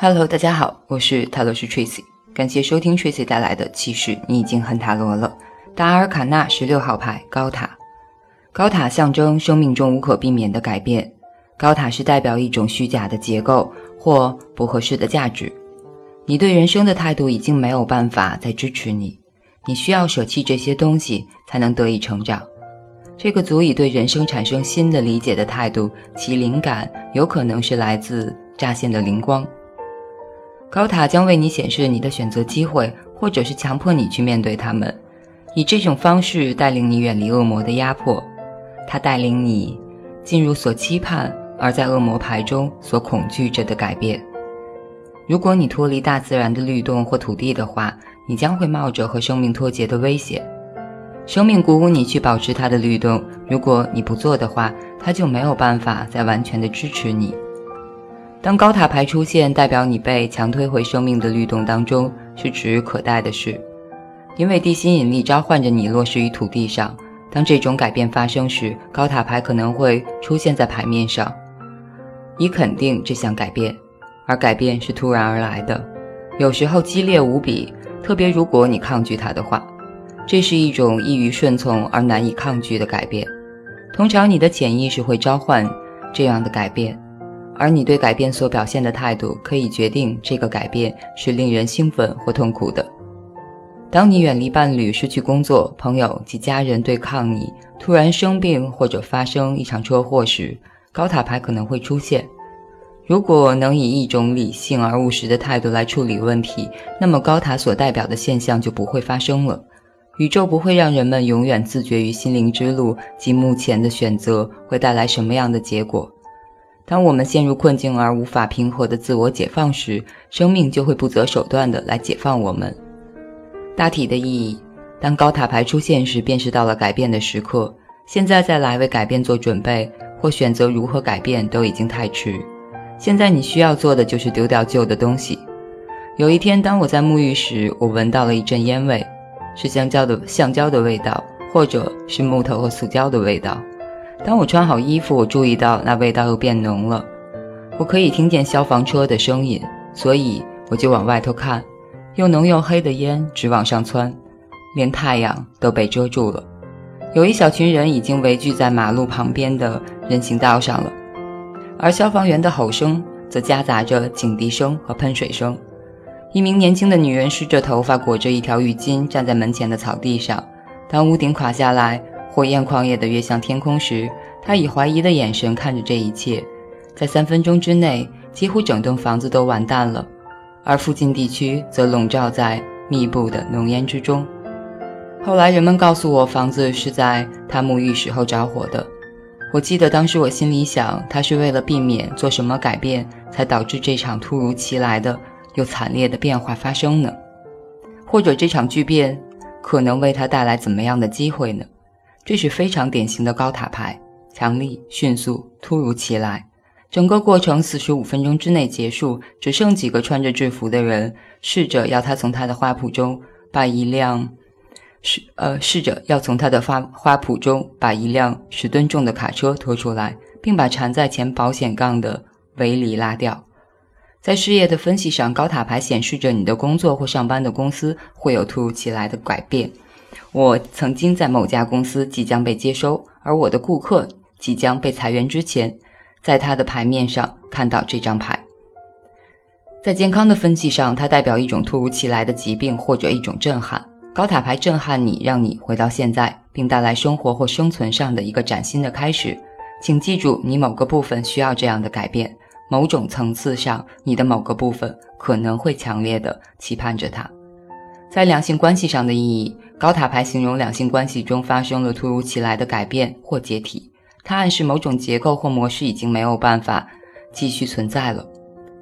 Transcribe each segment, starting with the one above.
Hello，大家好，我是塔罗师 Tracy，感谢收听 Tracy 带来的其实。你已经很塔罗了。达尔卡纳十六号牌高塔，高塔象征生命中无可避免的改变。高塔是代表一种虚假的结构或不合适的价值。你对人生的态度已经没有办法再支持你，你需要舍弃这些东西才能得以成长。这个足以对人生产生新的理解的态度，其灵感有可能是来自乍现的灵光。高塔将为你显示你的选择机会，或者是强迫你去面对他们，以这种方式带领你远离恶魔的压迫。它带领你进入所期盼而在恶魔牌中所恐惧着的改变。如果你脱离大自然的律动或土地的话，你将会冒着和生命脱节的危险。生命鼓舞你去保持它的律动，如果你不做的话，它就没有办法再完全的支持你。当高塔牌出现，代表你被强推回生命的律动当中，是指日可待的事，因为地心引力召唤着你落实于土地上。当这种改变发生时，高塔牌可能会出现在牌面上，以肯定这项改变，而改变是突然而来的，有时候激烈无比，特别如果你抗拒它的话。这是一种易于顺从而难以抗拒的改变，通常你的潜意识会召唤这样的改变，而你对改变所表现的态度可以决定这个改变是令人兴奋或痛苦的。当你远离伴侣、失去工作、朋友及家人对抗你，突然生病或者发生一场车祸时，高塔牌可能会出现。如果能以一种理性而务实的态度来处理问题，那么高塔所代表的现象就不会发生了。宇宙不会让人们永远自绝于心灵之路及目前的选择会带来什么样的结果。当我们陷入困境而无法平和的自我解放时，生命就会不择手段的来解放我们。大体的意义：当高塔牌出现时，便是到了改变的时刻。现在再来为改变做准备或选择如何改变都已经太迟。现在你需要做的就是丢掉旧的东西。有一天，当我在沐浴时，我闻到了一阵烟味。是橡胶的橡胶的味道，或者是木头和塑胶的味道。当我穿好衣服，我注意到那味道又变浓了。我可以听见消防车的声音，所以我就往外头看。又浓又黑的烟直往上窜，连太阳都被遮住了。有一小群人已经围聚在马路旁边的人行道上了，而消防员的吼声则夹杂着警笛声和喷水声。一名年轻的女人湿着头发，裹着一条浴巾，站在门前的草地上。当屋顶垮下来，火焰狂野地跃向天空时，他以怀疑的眼神看着这一切。在三分钟之内，几乎整栋房子都完蛋了，而附近地区则笼罩在密布的浓烟之中。后来人们告诉我，房子是在他沐浴时候着火的。我记得当时我心里想，他是为了避免做什么改变，才导致这场突如其来的。又惨烈的变化发生呢？或者这场巨变可能为他带来怎么样的机会呢？这是非常典型的高塔牌，强力、迅速、突如其来。整个过程四十五分钟之内结束，只剩几个穿着制服的人试着要他从他的花圃中把一辆试呃试着要从他的花花圃中把一辆十吨重的卡车拖出来，并把缠在前保险杠的围篱拉掉。在事业的分析上，高塔牌显示着你的工作或上班的公司会有突如其来的改变。我曾经在某家公司即将被接收，而我的顾客即将被裁员之前，在他的牌面上看到这张牌。在健康的分析上，它代表一种突如其来的疾病或者一种震撼。高塔牌震撼你，让你回到现在，并带来生活或生存上的一个崭新的开始。请记住，你某个部分需要这样的改变。某种层次上，你的某个部分可能会强烈的期盼着它。在两性关系上的意义，高塔牌形容两性关系中发生了突如其来的改变或解体，它暗示某种结构或模式已经没有办法继续存在了。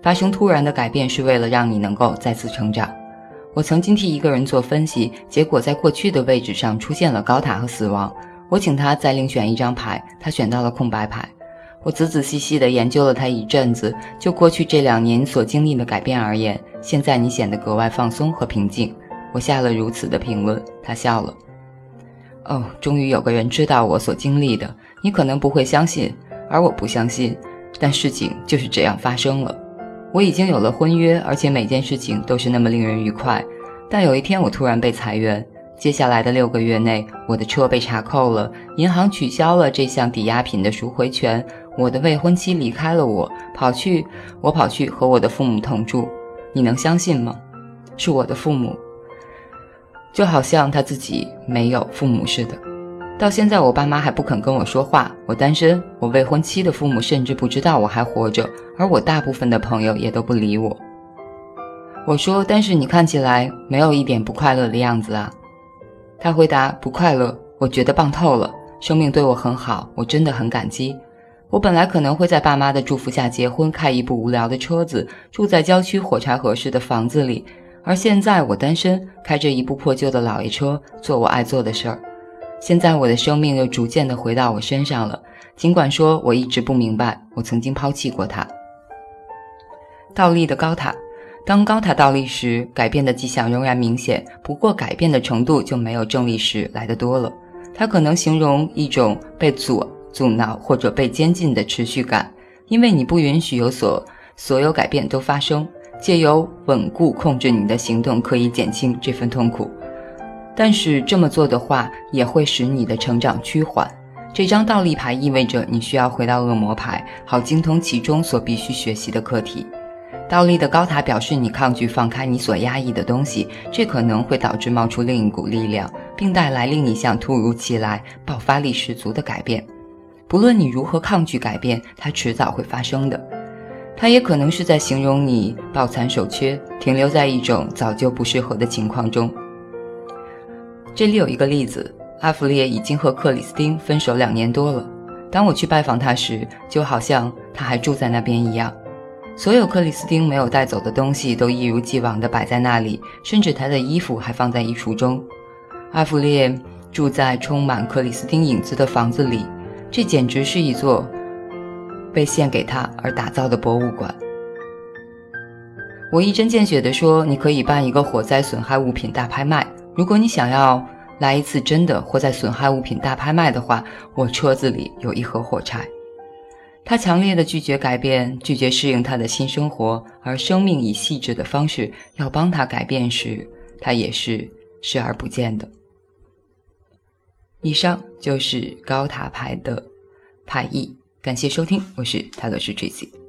发生突然的改变是为了让你能够再次成长。我曾经替一个人做分析，结果在过去的位置上出现了高塔和死亡。我请他再另选一张牌，他选到了空白牌。我仔仔细细地研究了他一阵子。就过去这两年所经历的改变而言，现在你显得格外放松和平静。我下了如此的评论。他笑了。哦，终于有个人知道我所经历的。你可能不会相信，而我不相信，但事情就是这样发生了。我已经有了婚约，而且每件事情都是那么令人愉快。但有一天，我突然被裁员。接下来的六个月内，我的车被查扣了，银行取消了这项抵押品的赎回权。我的未婚妻离开了我，跑去我跑去和我的父母同住。你能相信吗？是我的父母，就好像他自己没有父母似的。到现在，我爸妈还不肯跟我说话。我单身，我未婚妻的父母甚至不知道我还活着，而我大部分的朋友也都不理我。我说：“但是你看起来没有一点不快乐的样子啊。”他回答：“不快乐，我觉得棒透了。生命对我很好，我真的很感激。我本来可能会在爸妈的祝福下结婚，开一部无聊的车子，住在郊区火柴盒式的房子里。而现在我单身，开着一部破旧的老爷车，做我爱做的事儿。现在我的生命又逐渐地回到我身上了。尽管说我一直不明白，我曾经抛弃过他。倒立的高塔。”当高塔倒立时，改变的迹象仍然明显，不过改变的程度就没有正立时来得多了。它可能形容一种被阻阻挠或者被监禁的持续感，因为你不允许有所所有改变都发生。借由稳固控制你的行动，可以减轻这份痛苦，但是这么做的话，也会使你的成长趋缓。这张倒立牌意味着你需要回到恶魔牌，好精通其中所必须学习的课题。倒立的高塔表示你抗拒放开你所压抑的东西，这可能会导致冒出另一股力量，并带来另一项突如其来、爆发力十足的改变。不论你如何抗拒改变，它迟早会发生的。它也可能是在形容你抱残守缺，停留在一种早就不适合的情况中。这里有一个例子：阿弗列已经和克里斯汀分手两年多了。当我去拜访他时，就好像他还住在那边一样。所有克里斯汀没有带走的东西都一如既往地摆在那里，甚至他的衣服还放在衣橱中。阿弗列住在充满克里斯汀影子的房子里，这简直是一座被献给他而打造的博物馆。我一针见血地说：“你可以办一个火灾损害物品大拍卖。如果你想要来一次真的火灾损害物品大拍卖的话，我车子里有一盒火柴。”他强烈的拒绝改变，拒绝适应他的新生活，而生命以细致的方式要帮他改变时，他也是视而不见的。以上就是高塔牌的牌意，感谢收听，我是泰勒斯 JZ。